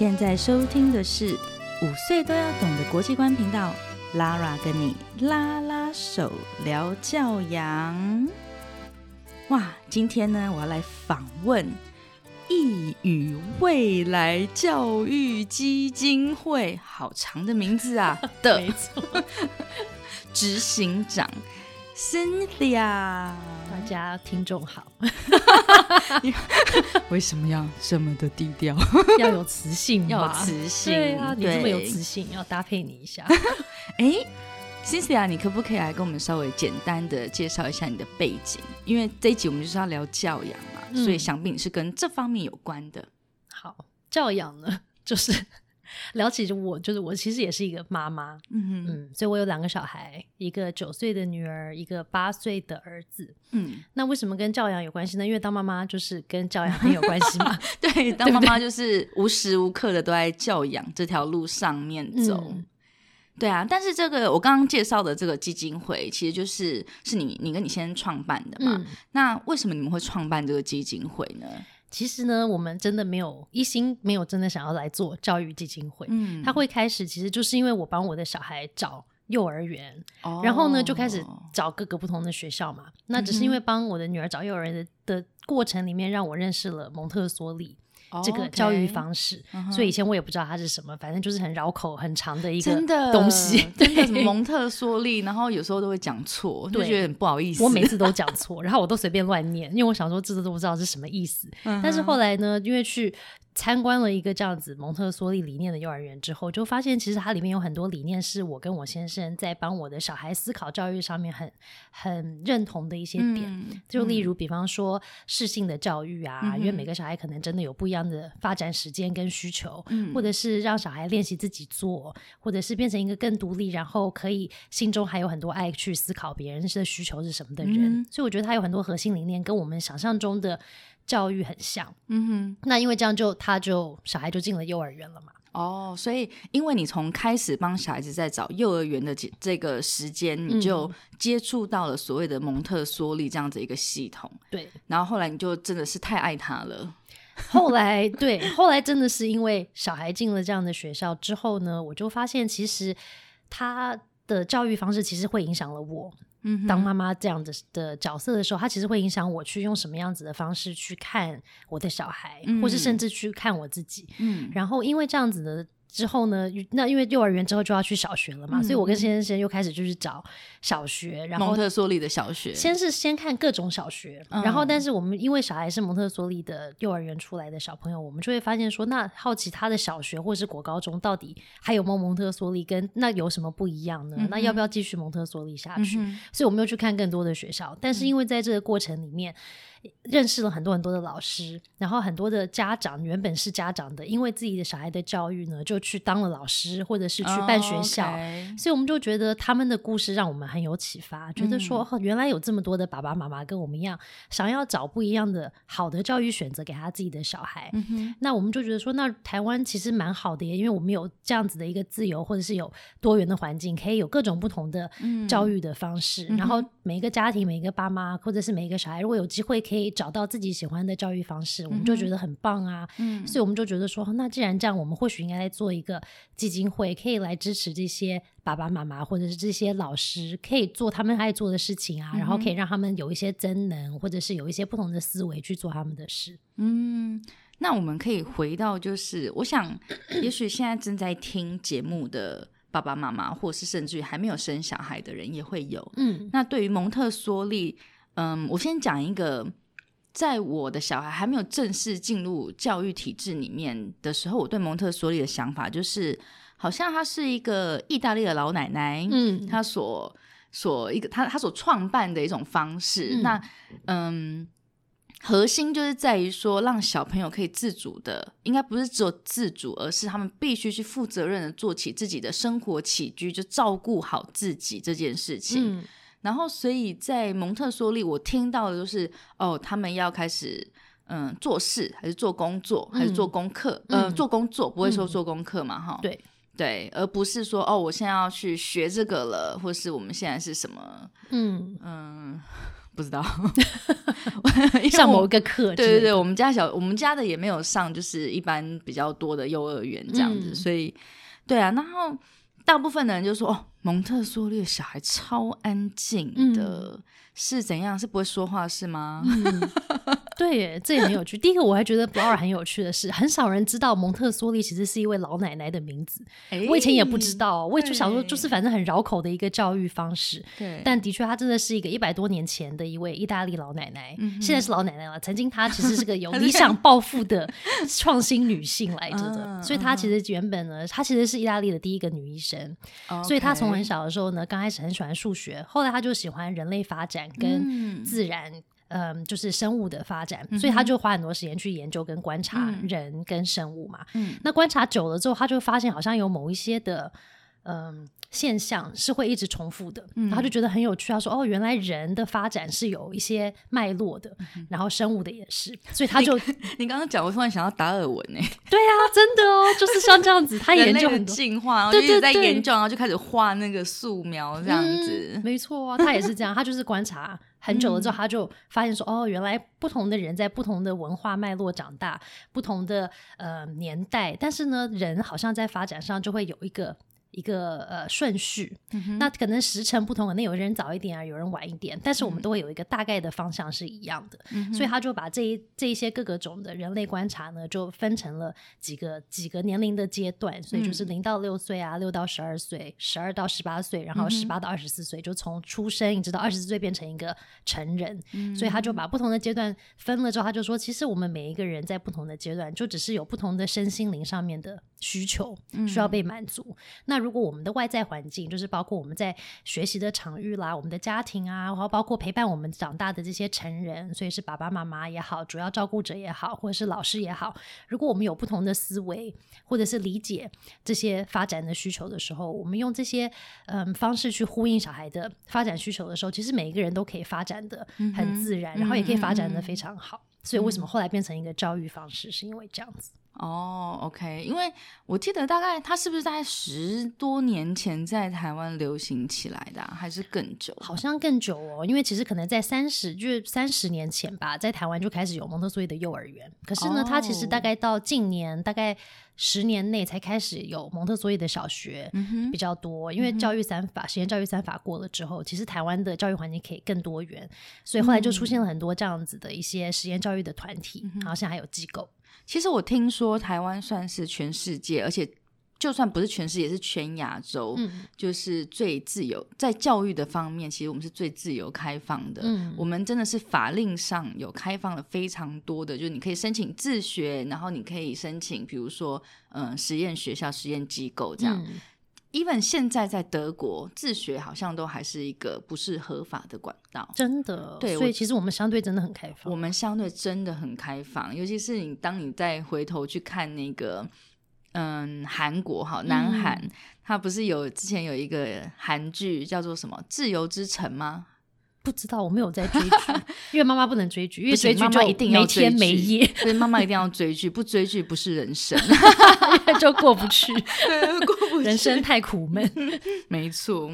现在收听的是五岁都要懂的国际观频道，Lara 跟你拉拉手聊教养。哇，今天呢，我要来访问一语未来教育基金会，好长的名字啊 的没错，执行长 Cynthia。大家听众好，为什么要这么的低调？要有磁性，要有磁性，对啊，你这么有对磁性，要搭配你一下。哎，Cynthia，你可不可以来跟我们稍微简单的介绍一下你的背景？因为这一集我们就是要聊教养嘛，嗯所以想必你是跟这方面有关的。好，教养呢，就是聊起我，就是我其实也是一个妈妈，嗯嗯，所以我有两个小孩，一个九岁的女儿，一个八岁的儿子。嗯，那为什么跟教养有关系呢？因为当妈妈就是跟教养很有关系嘛。对，当妈妈就是无时无刻的都在教养这条路上面走。嗯对啊，但是这个我刚刚介绍的这个基金会，其实就是是你你跟你先生创办的嘛。嗯，那为什么你们会创办这个基金会呢？其实呢，我们真的没有一心没有真的想要来做教育基金会。嗯他会开始，其实就是因为我帮我的小孩找幼儿园，然后呢就开始哦找各个不同的学校嘛。那只是因为帮我的女儿找幼儿园的的过程里面，让我认识了蒙特梭利这个教育方式。所以以前我也不知道它是什么，反正就是很绕口、很长的一个东西。真的蒙特梭利，然后有时候都会讲错，就对觉得很不好意思。我每次都 讲错，然后我都随便乱念，因为我想说这都不知道是什么意思。但是后来呢，因为去参观了一个这样子蒙特梭利理念的幼儿园之后，就发现其实它里面有很多理念是我跟我先生在帮我的小孩思考教育上面很很认同的一些点。嗯就例如，比方说适性的教育啊，嗯因为每个小孩可能真的有不一样的发展时间跟需求，嗯或者是让小孩练习自己做，或者是变成一个更独立，然后可以心中还有很多爱去思考别人的需求是什么的人。嗯所以我觉得他有很多核心理念跟我们想象中的教育很像。嗯哼，那因为这样就他就小孩就进了幼儿园了嘛。哦，所以因为你从开始帮小孩子在找幼儿园的这这个时间，嗯你就接触到了所谓的蒙特梭利这样子一个系统，对，然后后来你就真的是太爱他了。后来对，后来真的是因为小孩进了这样的学校之后呢，我就发现其实他的教育方式其实会影响了我。嗯当妈妈这样的的角色的时候，它其实会影响我去用什么样子的方式去看我的小孩，嗯或是甚至去看我自己。嗯。然后因为这样子的之后呢，那因为幼儿园之后就要去小学了嘛，嗯所以我跟先生又开始就是找小学，然后蒙特梭利的小学，先是先看各种小学，嗯然后但是我们因为小孩是蒙特梭利的幼儿园出来的小朋友，我们就会发现说，那好奇他的小学或是国高中到底还有没有蒙特梭利，跟那有什么不一样呢？嗯那要不要继续蒙特梭利下去？嗯所以我们又去看更多的学校，但是因为在这个过程里面。认识了很多很多的老师，然后很多的家长原本是家长的，因为自己的小孩的教育呢，就去当了老师，或者是去办学校，所以我们就觉得他们的故事让我们很有启发，觉得说、哦原来有这么多的爸爸妈妈跟我们一样，想要找不一样的好的教育选择给他自己的小孩。嗯那我们就觉得说，那台湾其实蛮好的耶，因为我们有这样子的一个自由，或者是有多元的环境，可以有各种不同的教育的方式。嗯然后每一个家庭、每一个爸妈，或者是每一个小孩，如果有机会可以找到自己喜欢的教育方式，我们就觉得很棒啊。嗯所以我们就觉得说，那既然这样，我们或许应该做一个基金会，可以来支持这些爸爸妈妈或者是这些老师，可以做他们爱做的事情啊，然后可以让他们有一些增能，或者是有一些不同的思维去做他们的事。嗯，那我们可以回到，就是我想，也许现在正在听节目的爸爸妈妈，或是甚至于还没有生小孩的人也会有。嗯那对于蒙特梭利，嗯，我先讲一个，在我的小孩还没有正式进入教育体制里面的时候，我对蒙特梭利的想法就是，好像她是一个意大利的老奶奶，嗯她所所一个她她所创办的一种方式。嗯那嗯。核心就是在于说，让小朋友可以自主的，应该不是只有自主，而是他们必须去负责任的做起自己的生活起居，就照顾好自己这件事情。嗯然后，所以在蒙特梭利，我听到的就是哦，他们要开始嗯做事，还是做工作，还是做功课？嗯呃，做工作不会说嗯做功课嘛，哈、对对，而不是说哦，我现在要去学这个了，或是我们现在是什么嗯，嗯。不 不知道，上某一个课。对对对，我们家小我们家的也没有上，就是一般比较多的幼儿园这样子，所以对啊，然后大部分的人就说哦，蒙特梭利的小孩超安静的，是怎样？是不会说话是吗？对，这也很有趣。第一个，我还觉得 Laura 很有趣的是，很少人知道蒙特梭利其实是一位老奶奶的名字。我以前也不知道，我也就想说，就是反正很绕口的一个教育方式。对，但的确，她真的是一个一百多年前的一位意大利老奶奶，现在是老奶奶了。曾经她其实是个有理想抱负的创新女性来着的，所以她其实原本呢，她其实是意大利的第一个女医生。所以她从很小的时候呢，刚开始很喜欢数学，后来他就喜欢人类发展跟自然。嗯，就是生物的发展，所以他就花很多时间去研究跟观察人跟生物嘛。嗯，那观察久了之后，他就发现好像有某一些的嗯现象是会一直重复的，然后就觉得很有趣。他说：“哦，原来人的发展是有一些脉络的，然后生物的也是。”所以他就你刚刚讲，我突然想到达尔文呢。对啊，真的哦，就是像这样子，他研究很多进化，然后就在研究，然后就开始画那个素描这样子。没错啊，他也是这样，他就是观察。很久了之后，他就发现说：“哦，原来不同的人在不同的文化脉络长大，不同的呃年代，但是呢，人好像在发展上就会有一个。”一个呃顺序，那可能时辰不同，可能有人早一点啊，有人晚一点，但是我们都会有一个大概的方向是一样的，所以他就把这一这一些各个种的人类观察呢，就分成了几个几个年龄的阶段，所以就是零到六岁啊，六到十二岁，十二到十八岁，然后十八到二十四岁，就从出生一直到二十四岁变成一个成人，所以他就把不同的阶段分了之后，他就说，其实我们每一个人在不同的阶段，就只是有不同的身心灵上面的需求需要被满足，那。如果我们的外在环境，就是包括我们在学习的场域啦，我们的家庭啊，然后包括陪伴我们长大的这些成人，所以是爸爸妈妈也好，主要照顾者也好，或者是老师也好，如果我们有不同的思维，或者是理解这些发展的需求的时候，我们用这些嗯方式去呼应小孩的发展需求的时候，其实每一个人都可以发展的很自然，然后也可以发展的非常好。所以为什么后来变成一个教育方式，是因为这样子。哦，OK，因为我记得大概它是不是在十多年前在台湾流行起来的，还是更久？好像更久哦，因为其实可能在三十，就是三十年前吧，在台湾就开始有蒙特梭利的幼儿园。可是呢，它其实大概到近年，大概十年内才开始有蒙特梭利的小学比较多。因为教育三法、实验教育三法过了之后，其实台湾的教育环境可以更多元，所以后来就出现了很多这样子的一些实验教育的团体，然后现在还有机构。其实我听说台湾算是全世界，而且就算不是全世界，也是全亚洲，就是最自由在教育的方面，其实我们是最自由开放的。嗯，我们真的是法令上有开放了非常多的，就是你可以申请自学，然后你可以申请，比如说嗯实验学校、实验机构这样。Even 现在在德国自学好像都还是一个不是合法的管道，真的。对，所以其实我们相对真的很开放。我们相对真的很开放，尤其是你当你再回头去看那个，嗯，韩国哈，南韩，它不是有之前有一个韩剧叫做什么《自由之城》吗？不知道，我没有在追剧，因为妈妈不能追剧，因为追剧就一定要没天没夜，所以妈妈一定要追剧，不追剧不是人生，就过不去，过不去，人生太苦闷。没错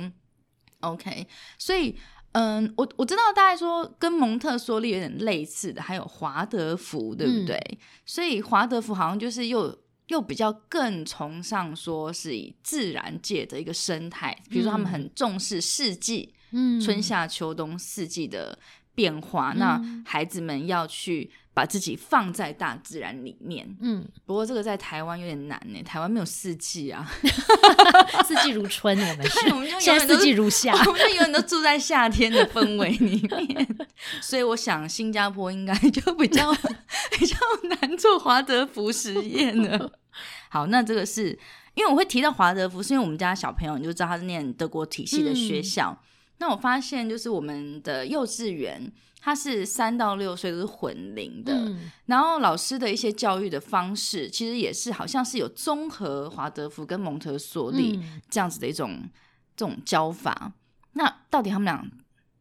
，OK，所以嗯，我我知道大概说跟蒙特梭利有点类似的，还有华德福，对不对？所以华德福好像就是又又比较更崇尚说是以自然界的一个生态，比如说他们很重视四季。嗯，春夏秋冬四季的变化，那孩子们要去把自己放在大自然里面。嗯，不过这个在台湾有点难呢，台湾没有四季啊，四季如春，我们是，我们就现在四季如夏，我们就永远都住在夏天的氛围里面。所以我想新加坡应该就比较比较难做华德福实验了。好，那这个是因为我会提到华德福，是因为我们家小朋友你就知道他是念德国体系的学校。那我发现，就是我们的幼稚园，它是三到六岁都是混龄的，然后老师的一些教育的方式，其实也是好像是有综合华德福跟蒙特梭利这样子的一种这种教法。那到底他们俩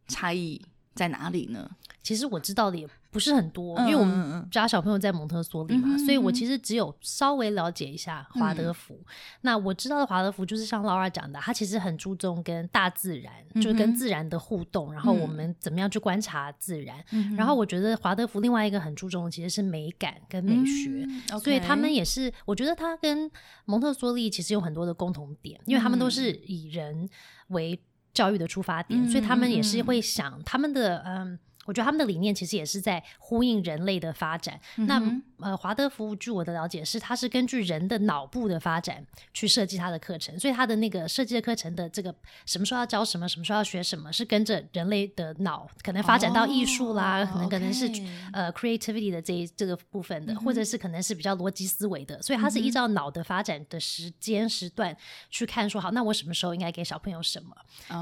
差异在哪里呢？其实我知道的也。不是很多，嗯因为我们家小朋友在蒙特梭利嘛，嗯所以我其实只有稍微了解一下华德福。那我知道的华德福就是像 Laura 讲的，他其实很注重跟大自然，就是跟自然的互动，然后我嗯们怎么样去观察自然。嗯然后我觉得华德福另外一个很注重的其实是美感跟美学。嗯所以他们也是，我觉得他跟蒙特梭利其实有很多的共同点，因为他们都是以人为教育的出发点，嗯所以他们也是会想他们的嗯。我觉得他们的理念其实也是在呼应人类的发展。那呃，华德福据我的了解是，它是根据人的脑部的发展去设计它的课程，所以它的那个设计的课程的这个什么时候要教什么，什么时候要学什么，是跟着人类的脑可能发展到艺术啦，哦可能可能是呃 creativity 的这一这个部分的，嗯或者是可能是比较逻辑思维的，所以它是依照脑的发展的时间时段去看说，好，那我什么时候应该给小朋友什么？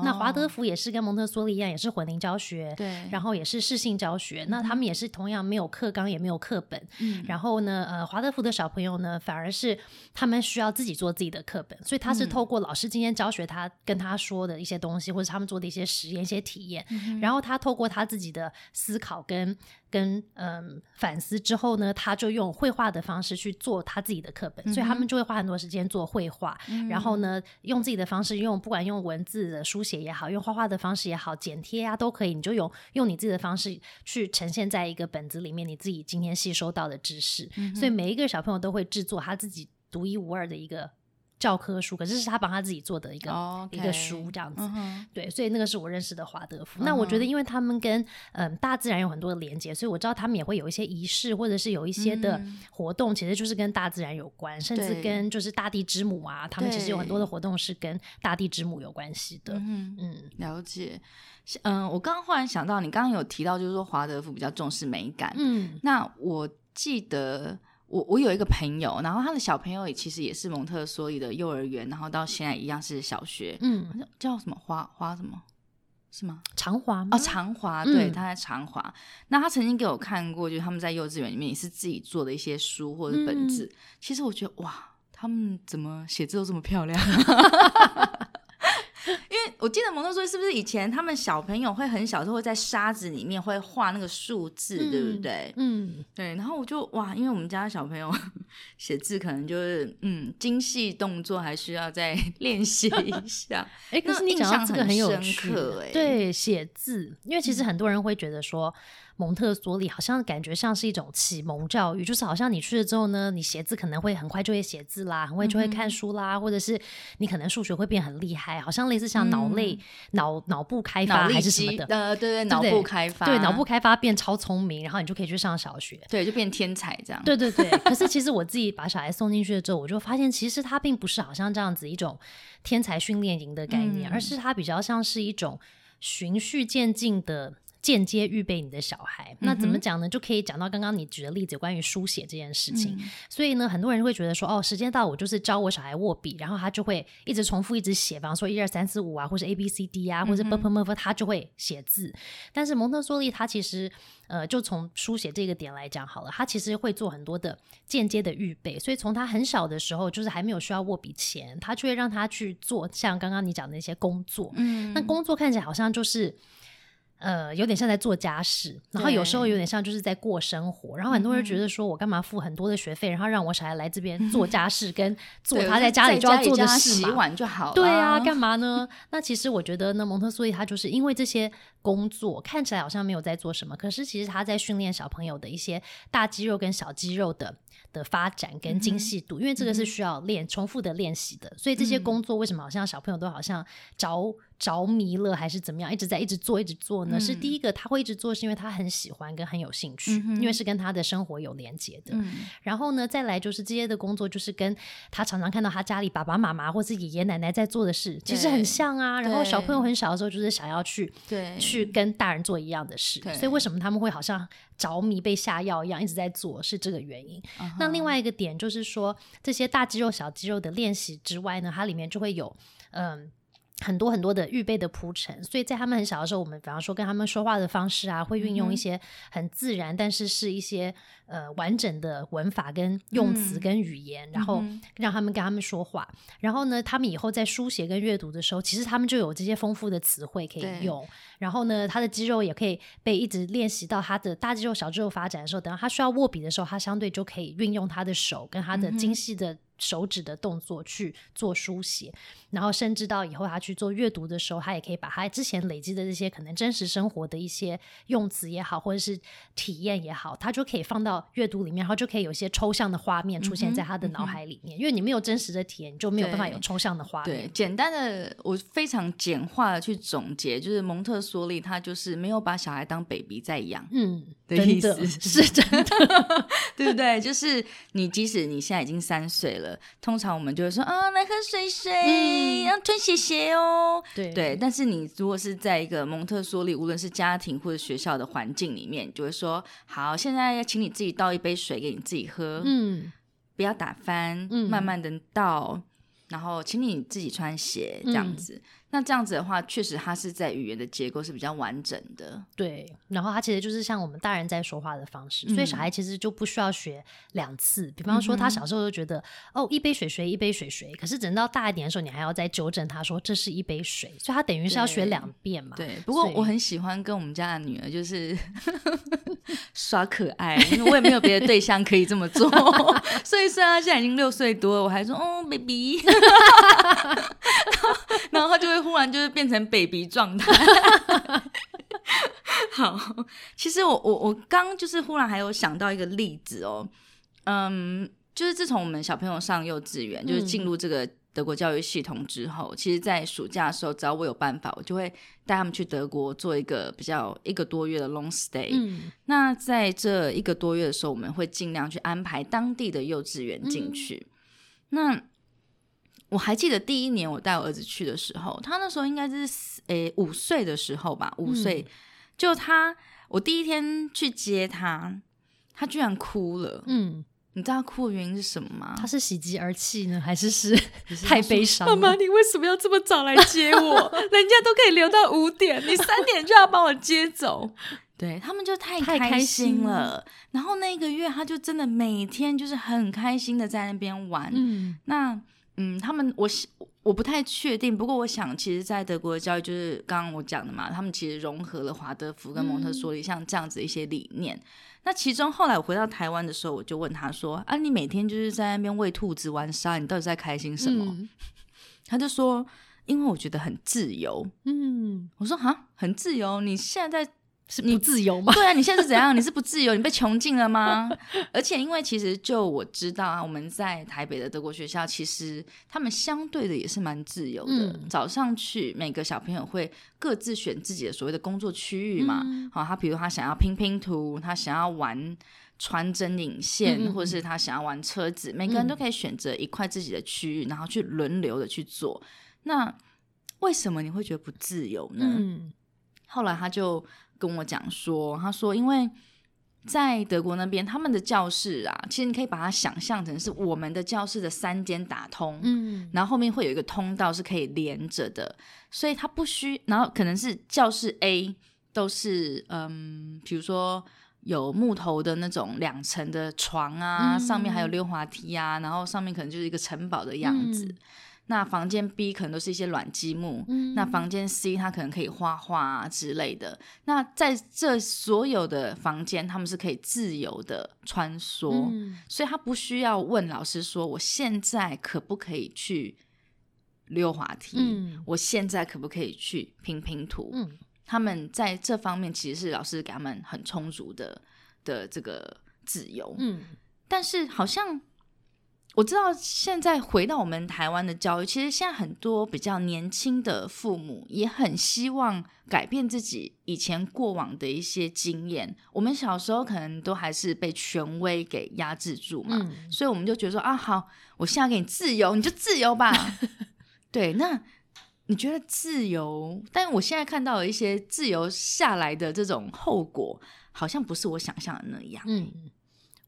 那华德哦。福也是跟蒙特梭利一样，也是混龄教学，对，然后也是适性教学。那他们也是同样没有课纲，也没有课本。嗯然后呢，呃，华德福的小朋友呢，反而是他们需要自己做自己的课本，所以他是透过老师今天教学他跟他说的一些东西，或者他们做的一些实验、一些体验，然后他透过他自己的思考跟跟嗯反思之后呢，他就用绘画的方式去做他自己的课本，所以他们就会花很多时间做绘画，然后呢，用自己的方式用不管用文字的书写也好，用画画的方式也好，剪贴啊都可以，你就用用你自己的方式去呈现在一个本子里面，你自己今天吸收到的知识，所以每一个小朋友都会制作他自己独一无二的一个教科书，可是是他帮他自己做的一个、哦一个书这样子。对，所以那个是我认识的华德福。那我觉得，因为他们跟嗯大自然有很多的连接，所以我知道他们也会有一些仪式，或者是有一些的嗯活动，其实就是跟大自然有关，甚至跟就是大地之母啊，他们其实有很多的活动是跟大地之母有关系的。嗯嗯了解。嗯，我刚刚忽然想到，你刚刚有提到，就是说华德福比较重视美感。嗯那我记得我我有一个朋友，然后他的小朋友也其实也是蒙特梭利的幼儿园，然后到现在一样是小学，嗯好，像叫什么花花什么？是吗？长华吗哦，长华，对，嗯他在长华。那他曾经给我看过，就是他们在幼稚园里面也是自己做的一些书或者嗯本子。其实我觉得哇，他们怎么写字都这么漂亮？我记得蒙特梭利是不是以前他们小朋友会很小时候会在沙子里面会画那个数字，对不对？嗯，对，然后我就哇，因为我们家小朋友写字可能就是嗯精细动作还需要再练习一下。哎，可是你讲到象很这个有深趣刻欸对，写字，因为其实很多人会觉得说。蒙特梭利好像感觉像是一种启蒙教育，就是好像你去了之后呢，你写字可能会很快就会写字啦，很快就会看书啦，或者是你可能数学会变很厉害，好像类似像脑类、脑脑部开发还是什么的，呃，对对，脑部开发，对，脑部开发变超聪明，然后你就可以去上小学。对就变天才这样。对对对，可是其实我自己把小孩送进去了之后，我就发现其实他并不是好像这样子一种天才训练营的概念，嗯而是它比较像是一种循序渐进的。间接预备你的小孩，那怎么讲呢？就可以讲到刚刚你举的例子，关于书写这件事情。嗯所以呢，很多人会觉得说，哦，时间到，我就是教我小孩握笔，然后他就会一直重复，一直写，比方说一二三四五啊，或是 A B C D 啊，或者 b p m f，他就会写字。但是蒙特梭利他其实，呃，就从书写这个点来讲好了，他其实会做很多的间接的预备，所以从他很小的时候，就是还没有需要握笔前，他就会让他去做像刚刚你讲的那些工作。嗯那工作看起来好像就是。呃，有点像在做家事，然后有时候有点像就是在过生活，然后很多人觉得说，我干嘛付很多的学费，然后让我小孩来这边做家事，跟做他在家里就要做的事嘛洗？碗就好。了。对啊，干嘛呢？那其实我觉得呢，蒙特梭利他就是因为这些工作看起来好像没有在做什么，可是其实他在训练小朋友的一些大肌肉跟小肌肉的的发展跟精细度，因为这个是需要练重复的练习的，所以这些工作为什么好像小朋友都好像着着迷了，还是怎么样，一直在一直做一直做呢？是第一个他会一直做，是因为他很喜欢跟很有兴趣，嗯因为是跟他的生活有连接的。嗯然后呢，再来就是这些的工作，就是跟他常常看到他家里爸爸妈妈或是爷爷奶奶在做的事，其实很像啊。然后小朋友很小的时候，就是想要去对去跟大人做一样的事，所以为什么他们会好像着迷被下药一样一直在做，是这个原因。那另外一个点就是说，这些大肌肉、小肌肉的练习之外呢，它里面就会有嗯。很多很多的预备的铺陈，所以在他们很小的时候，我们比方说跟他们说话的方式啊，会运用一些很自然，但是是一些呃完整的文法跟用词跟语言，然后让他们跟他们说话。然后呢，他们以后在书写跟阅读的时候，其实他们就有这些丰富的词汇可以用。然后呢，他的肌肉也可以被一直练习到他的大肌肉、小肌肉发展的时候，等到他需要握笔的时候，他相对就可以运用他的手跟他的精细的。手指的动作去做书写，然后甚至到以后他去做阅读的时候，他也可以把他之前累积的这些可能真实生活的一些用词也好，或者是体验也好，他就可以放到阅读里面，然后就可以有一些抽象的画面出现在他的脑海里面。因为你没有真实的体验，你就没有办法有抽象的画面。对，简单的，我非常简化的去总结，就是蒙特梭利他就是没有把小孩当 baby 在养，嗯，的意思是真的，对不对？就是你即使你现在已经三岁了。通常我们就会说啊，来喝水水，要穿鞋鞋哦。对对，但是你如果是在一个蒙特梭利，无论是家庭或者学校的环境里面，就会说好，现在要请你自己倒一杯水给你自己喝，嗯，不要打翻，慢慢的倒，然后请你自己穿鞋这样子。那这样子的话，确实它是在语言的结构是比较完整的。对，然后它其实就是像我们大人在说话的方式，所以小孩其实就不需要学两次。比方说，他小时候就觉得哦，一杯水水，一杯水水，可是等到大一点的时候，你还要再纠正他说这是一杯水，所以他等于是要学两遍嘛。对，不过我很喜欢跟我们家的女儿就是 耍可爱，因为我也没有别的对象可以这么做，所以虽然她现在已经六岁多了，我还说哦，baby，然后他就会。忽然就是变成 baby 状态。好，其实我我我刚就是忽然还有想到一个例子哦，嗯，就是自从我们小朋友上幼稚园，就是进入这个德国教育系统之后，其实，在暑假的时候，只要我有办法，我就会带他们去德国做一个比较一个多月的 long stay。嗯，那在这一个多月的时候，我们会尽量去安排当地的幼稚园进去。那我还记得第一年我带我儿子去的时候，他那时候应该是诶五岁的时候吧，五岁。就他，我第一天去接他，他居然哭了。嗯，你知道他哭的原因是什么吗？他是喜极而泣呢，还是是 太悲伤？妈妈，你为什么要这么早来接我？人家都可以留到五点，你三点就要把我接走？对他们就太开心了。然后那个月，他就真的每天就是很开心的在那边玩。嗯，那。嗯，他们我我不太确定，不过我想，其实，在德国的教育就是刚刚我讲的嘛，他们其实融合了华德福跟蒙特梭利像这样子一些理念。那其中后来我回到台湾的时候，我就问他说：“啊，你每天就是在那边喂兔子玩沙，你到底在开心什么？” 他就说：“因为我觉得很自由。”嗯，我说：“哈，很自由？你现在在？”是不自由吗？对啊，你现在是怎样？你是不自由？你被穷尽了吗？而且，因为其实就我知道啊，我们在台北的德国学校，其实他们相对的也是蛮自由的。早上去，每个小朋友会各自选自己的所谓的工作区域嘛。好，他比如他想要拼拼图，他想要玩穿针引线，或者是他想要玩车子，每个人都可以选择一块自己的区域，然后去轮流的去做。那为什么你会觉得不自由呢？后来他就。跟我讲说，他说，因为在德国那边，他们的教室啊，其实你可以把它想象成是我们的教室的三间打通，嗯，然后后面会有一个通道是可以连着的，所以它不需，然后可能是教室 A 都是，嗯，比如说有木头的那种两层的床啊，上面还有溜滑梯啊，然后上面可能就是一个城堡的样子。那房间 B 可能都是一些软积木，那房间 C 它可能可以画画啊之类的。那在这所有的房间，他们是可以自由的穿梭，所以他不需要问老师说：“我现在可不可以去溜滑梯？我现在可不可以去拼拼图？”他们在这方面其实是老师给他们很充足的的这个自由。嗯，但是好像。我知道现在回到我们台湾的教育，其实现在很多比较年轻的父母也很希望改变自己以前过往的一些经验。我们小时候可能都还是被权威给压制住嘛，所以我们就觉得说啊，好，我现在给你自由，你就自由吧。对，那你觉得自由？但我现在看到一些自由下来的这种后果，好像不是我想象的那样。嗯。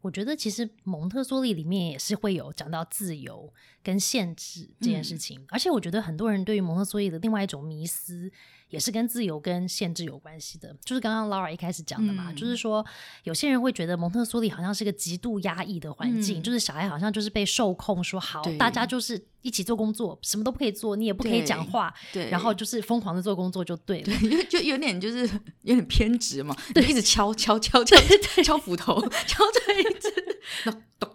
我觉得其实蒙特梭利里面也是会有讲到自由跟限制这件事情，而且我觉得很多人对于蒙特梭利的另外一种迷思。也是跟自由跟限制有关系的，就是刚刚 Laura 一开始讲的嘛，就是说有些人会觉得蒙特梭利好像是个极度压抑的环境，就是小孩好像就是被受控，说好大家就是一起做工作，什么都不可以做，你也不可以讲话，对，然后就是疯狂的做工作就对了，就有点就是 有点偏执嘛，对，一直敲敲敲敲敲斧头，敲锤子，咚咚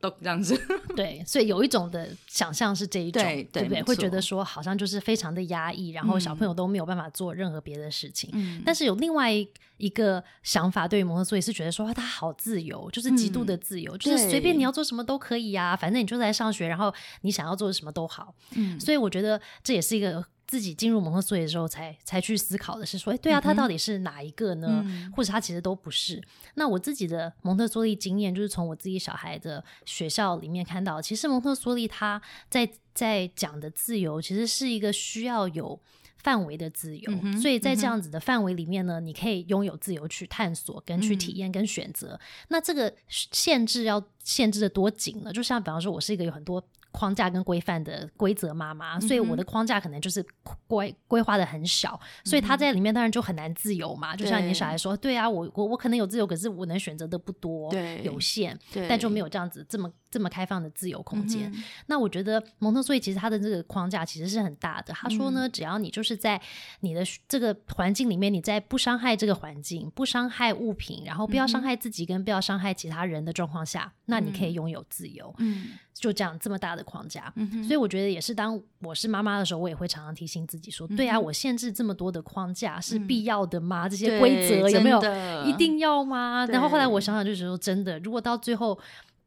这样子，对，所以有一种的想象是这一种，对不对？会觉得说好像就是非常的压抑，然后小朋友都没有办法做任何别的事情。嗯，但是有另外一个想法，对于蒙特梭利是觉得说他好自由，就是极度的自由，就是随便你要做什么都可以啊，反正你就在上学，然后你想要做什么都好。嗯，所以我觉得这也是一个。自己进入蒙特梭利的时候，才才去思考的是说，哎，对啊，他到底是哪一个呢？或者他其实都不是。那我自己的蒙特梭利经验，就是从我自己小孩的学校里面看到，其实蒙特梭利他在在讲的自由，其实是一个需要有范围的自由。所以在这样子的范围里面呢，你可以拥有自由去探索、跟去体验、跟选择。那这个限制要限制的多紧呢？就像比方说，我是一个有很多。框架跟规范的规则妈妈，所以我的框架可能就是规规划的很小，所以他在里面当然就很难自由嘛。就像你小孩说，对啊，我我我可能有自由，可是我能选择的不多，有限，但就没有这样子这么这么开放的自由空间。那我觉得蒙特梭利其实他的这个框架其实是很大的。他说呢，只要你就是在你的这个环境里面，你在不伤害这个环境、不伤害物品，然后不要伤害自己跟不要伤害其他人的状况下，那你可以拥有自由。嗯。就这样这么大的框架，嗯所以我觉得也是。当我是妈妈的时候，我也会常常提醒自己说：“对啊，我限制这么多的框架是必要的吗？这些规则有没有一定要吗？”然后后来我想想，就是说真的，如果到最后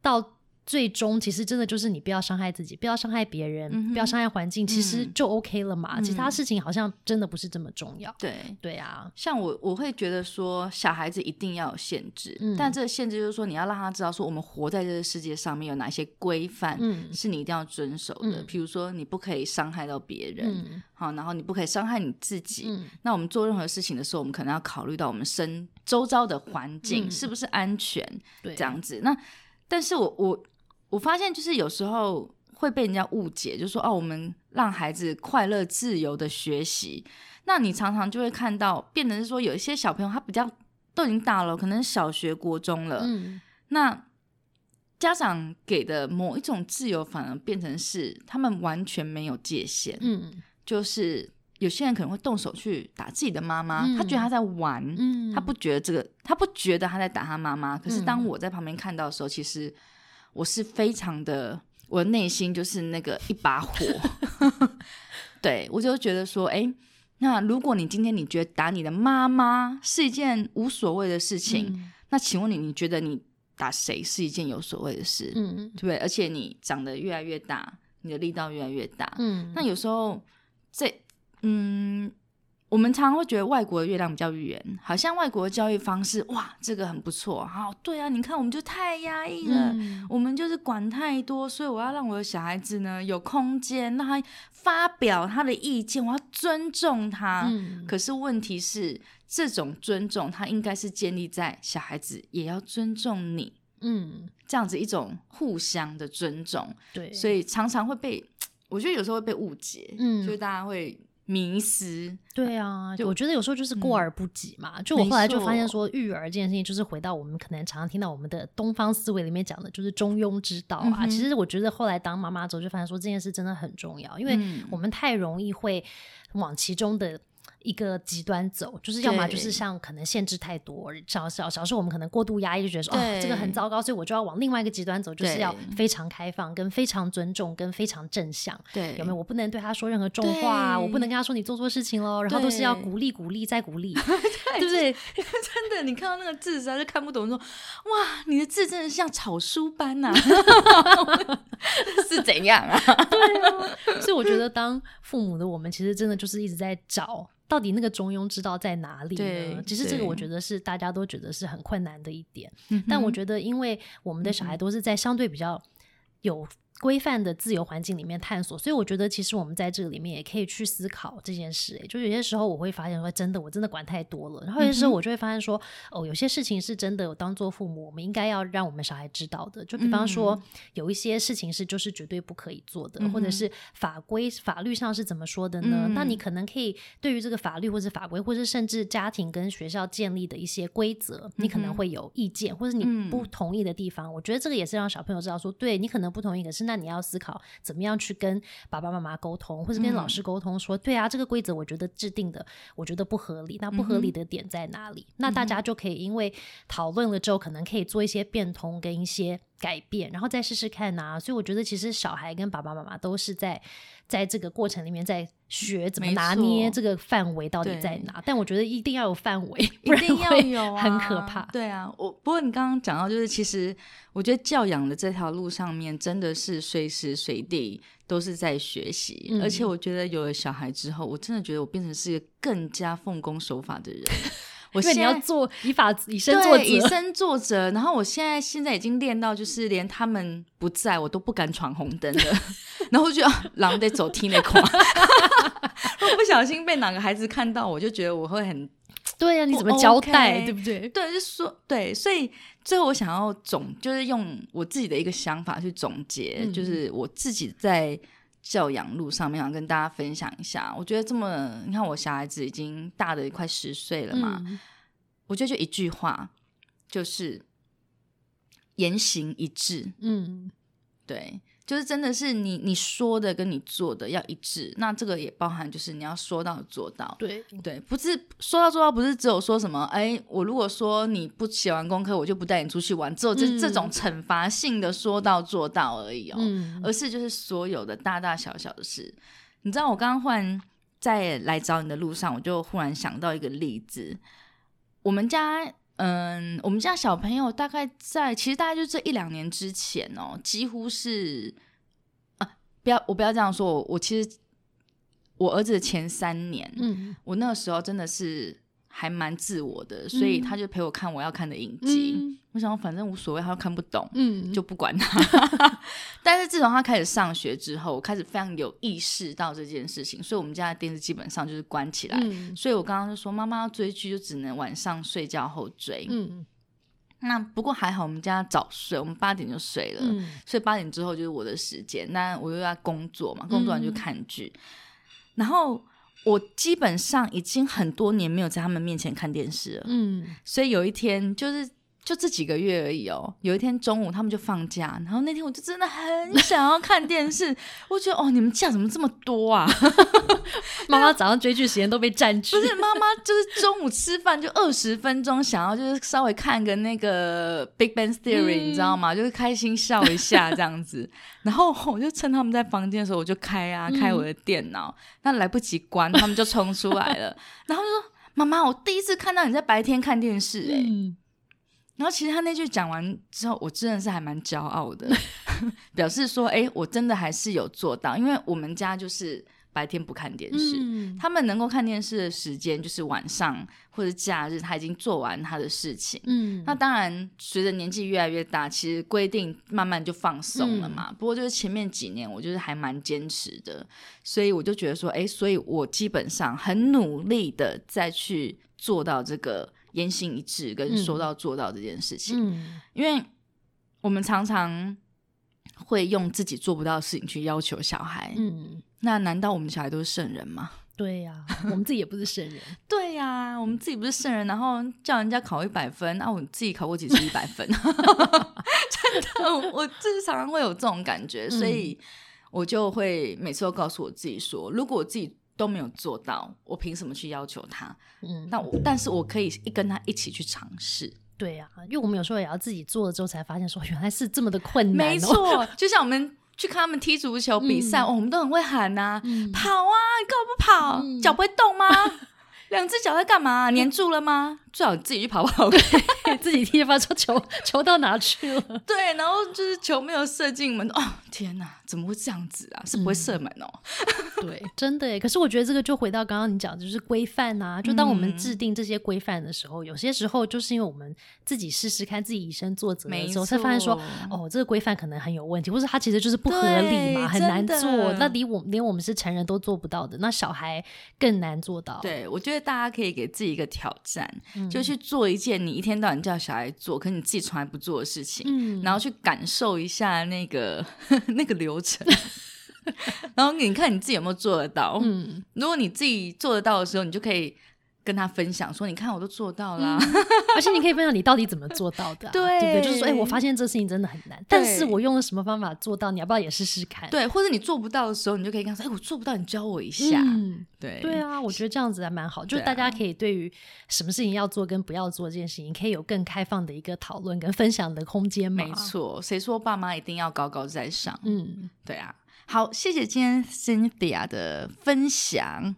到。最终其实真的就是你不要伤害自己，不要伤害别人，不要伤害环境，其实就 OK 了嘛。其他事情好像真的不是这么重要。对对啊，像我我会觉得说，小孩子一定要有限制，但这个限制就是说，你要让他知道说，我们活在这个世界上面有哪些规范是你一定要遵守的。比如说，你不可以伤害到别人，好，然后你不可以伤害你自己。那我们做任何事情的时候，我们可能要考虑到我们身周遭的环境是不是安全，这样子。那但是我我。我发现就是有时候会被人家误解，就说哦，我们让孩子快乐自由的学习，那你常常就会看到，变成是说有一些小朋友他比较都已经大了，可能小学、国中了，嗯，那家长给的某一种自由，反而变成是他们完全没有界限，嗯，就是有些人可能会动手去打自己的妈妈，他觉得他在玩，嗯，他不觉得这个，他不觉得他在打他妈妈，可是当我在旁边看到的时候，其实。我是非常的，我的内心就是那个一把火，对我就觉得说，哎，那如果你今天你觉得打你的妈妈是一件无所谓的事情，那请问你，你觉得你打谁是一件有所谓的事？嗯，对不对？而且你长得越来越大，你的力道越来越大，嗯，那有时候这，嗯。我们常常会觉得外国的月亮比较圆，好像外国的教育方式，哇，这个很不错。好，对啊，你看我们就太压抑了，我们就是管太多，所以我要让我的小孩子呢有空间，让他发表他的意见，我要尊重他。可是问题是，这种尊重他应该是建立在小孩子也要尊重你，嗯，这样子一种互相的尊重。对，所以常常会被，我觉得有时候会被误解，嗯，所以大家会。迷失，对啊，我觉得有时候就是过而不及嘛。就我后来就发现说，育儿这件事情，就是回到我们可能常常听到我们的东方思维里面讲的，就是中庸之道啊。其实我觉得后来当妈妈之后，就发现说这件事真的很重要，因为我们太容易会往其中的。一个极端走，就是要么就是像可能限制太多，小小小时候我们可能过度压抑，就觉得说哦这个很糟糕，所以我就要往另外一个极端走，就是要非常开放、跟非常尊重、跟非常正向。对，有没有？我不能对他说任何重话，我不能跟他说你做错事情喽，然后都是要鼓励、鼓励再鼓励，对不对？真的，你看到那个字实在是看不懂，说哇，你的字真的像草书般呐，是怎样啊？对啊，所以我觉得当父母的我们，其实真的就是一直在找。到底那个中庸之道在哪里呢？其实这个我觉得是大家都觉得是很困难的一点。但我觉得，因为我们的小孩都是在相对比较有规范的自由环境里面探索，所以我觉得其实我们在这个里面也可以去思考这件事。哎，就有些时候我会发现说，真的我真的管太多了，然后有些时候我就会发现说，哦，有些事情是真的，有当做父母我们应该要让我们小孩知道的。就比方说，有一些事情是就是绝对不可以做的，或者是法规法律上是怎么说的呢？那你可能可以对于这个法律或者法规，或者甚至家庭跟学校建立的一些规则，你可能会有意见，或者你不同意的地方。我觉得这个也是让小朋友知道说，对你可能不同意，可是那。那你要思考怎么样去跟爸爸妈妈沟通，或者跟老师沟通，说对啊，这个规则我觉得制定的我觉得不合理，那不合理的点在哪里？那大家就可以因为讨论了之后，可能可以做一些变通跟一些改变，然后再试试看呐。所以我觉得其实小孩跟爸爸妈妈都是在。在这个过程里面，在学怎么拿捏这个范围到底在哪？但我觉得一定要有范围，一定要有，很可怕。对啊，我不过你刚刚讲到，就是其实我觉得教养的这条路上面，真的是随时随地都是在学习。而且我觉得有了小孩之后，我真的觉得我变成是一个更加奉公守法的人。因为你要做以法以身作则，以身作则。然后我现在现在已经练到，就是连他们不在我都不敢闯红灯了。然后就狼得走踢那块，如果不小心被哪个孩子看到，我就觉得我会很 对呀，你怎么交代，对不对？对，就说对。所以最后我想要总，就是用我自己的一个想法去总结，就是我自己在教养路上面想跟大家分享一下。我觉得这么，你看我小孩子已经大的快十岁了嘛，我觉得就一句话，就是言行一致。嗯，对。就是真的是你你说的跟你做的要一致，那这个也包含就是你要说到做到。对对，不是说到做到，不是只有说什么，哎，我如果说你不写完功课，我就不带你出去玩，只有这这种惩罚性的说到做到而已哦，而是就是所有的大大小小的事。你知道，我刚刚忽然在来找你的路上，我就忽然想到一个例子，我们家。嗯，我们家小朋友大概在，其实大概就这一两年之前哦，几乎是啊，不要我不要这样说，我我其实我儿子的前三年，嗯，我那个时候真的是。还蛮自我的，所以他就陪我看我要看的影集。我想反正无所谓，他又看不懂，就不管他。但是自从他开始上学之后，我开始非常有意识到这件事情，所以我们家的电视基本上就是关起来。所以我刚刚就说，妈妈要追剧就只能晚上睡觉后追。嗯，那不过还好，我们家早睡，我们八点就睡了，所以八点之后就是我的时间。那我又要工作嘛，工作完就看剧，然后。我基本上已经很多年没有在他们面前看电视了，嗯，所以有一天就是。就这几个月而已哦。有一天中午他们就放假，然后那天我就真的很想要看电视。我觉得哦，你们假怎么这么多啊？妈妈早上追剧时间都被占据。不是妈妈，就是中午吃饭就二十分钟，想要就是稍微看个那个《Big Bang Theory》，你知道吗？就是开心笑一下这样子。然后我就趁他们在房间的时候，我就开啊开我的电脑。那来不及关，他们就冲出来了。然后就说：“妈妈，我第一次看到你在白天看电视。”哎。然后其实他那句讲完之后，我真的是还蛮骄傲的，表示说，哎，我真的还是有做到，因为我们家就是白天不看电视，他们能够看电视的时间就是晚上或者假日，他已经做完他的事情。嗯，那当然随着年纪越来越大，其实规定慢慢就放松了嘛。不过就是前面几年，我就是还蛮坚持的，所以我就觉得说，哎，所以我基本上很努力的再去做到这个。言行一致跟说到做到这件事情，因为我们常常会用自己做不到的事情去要求小孩。嗯，那难道我们小孩都是圣人吗？对呀，我们自己也不是圣人。对呀，我们自己不是圣人，然后叫人家考一百分，那我自己考过几次一百分？真的，我就是常常会有这种感觉，所以我就会每次都告诉我自己说，如果我自己。都没有做到，我凭什么去要求他？嗯，那我，但是我可以一跟他一起去尝试。对呀，因为我们有时候也要自己做了之后，才发现说原来是这么的困难。没错，就像我们去看他们踢足球比赛，哦，我们都很会喊呐，跑啊，你干嘛不跑？脚不会动吗？两只脚在干嘛？粘住了吗？最好自己去跑跑，自己踢发说球球到哪去了？对，然后就是球没有射进门，哦，天哪，怎么会这样子啊？是不会射门哦。对，真的耶。可是我觉得这个就回到刚刚你讲，就是规范啊。就当我们制定这些规范的时候，有些时候就是因为我们自己试试看，自己以身作则的时候，才发现说，哦，这个规范可能很有问题，或者它其实就是不合理嘛，很难做。那离我连我们是成人都做不到的，那小孩更难做到。对，我觉得大家可以给自己一个挑战，就去做一件你一天到晚叫小孩做，可你自己从来不做的事情，嗯，然后去感受一下那个那个流程。然后你看你自己有没有做得到？嗯，如果你自己做得到的时候，你就可以跟他分享说：“你看我都做到了。” 而且你可以分享你到底怎么做到的，对不对？就是说，哎，我发现这事情真的很难，但是我用了什么方法做到？你要不要也试试看？对，或者你做不到的时候，你就可以跟他说：“哎，我做不到，你教我一下。”嗯，对，对啊，我觉得这样子还蛮好，就是大家可以对于什么事情要做跟不要做这件事情，可以有更开放的一个讨论跟分享的空间嘛。没错，谁说爸妈一定要高高在上？嗯，对啊。好，谢谢今天 Cynthia 的分享。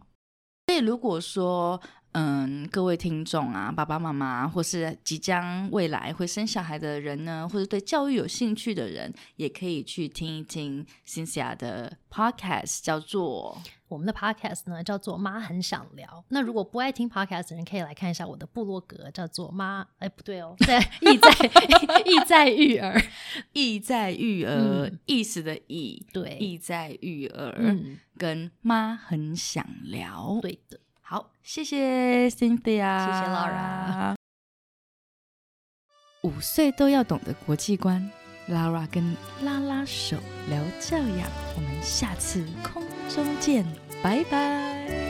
所以，如果说，嗯，各位听众啊，爸爸妈妈，或是即将未来会生小孩的人呢，或者对教育有兴趣的人，也可以去听一听 Cynthia 的 Podcast，叫做。我们的 podcast 呢叫做妈很想聊。那如果不爱听 podcast 的人，可以来看一下我的部落格，叫做妈哎不对哦，在 意在意在育儿，意在育儿，意思的意对，意在育儿，跟妈很想聊。对的，好，谢谢 Cynthia，谢谢 Laura。五岁都要懂的国际观，Laura 跟拉拉手聊教养，我们下次空。中见，拜拜。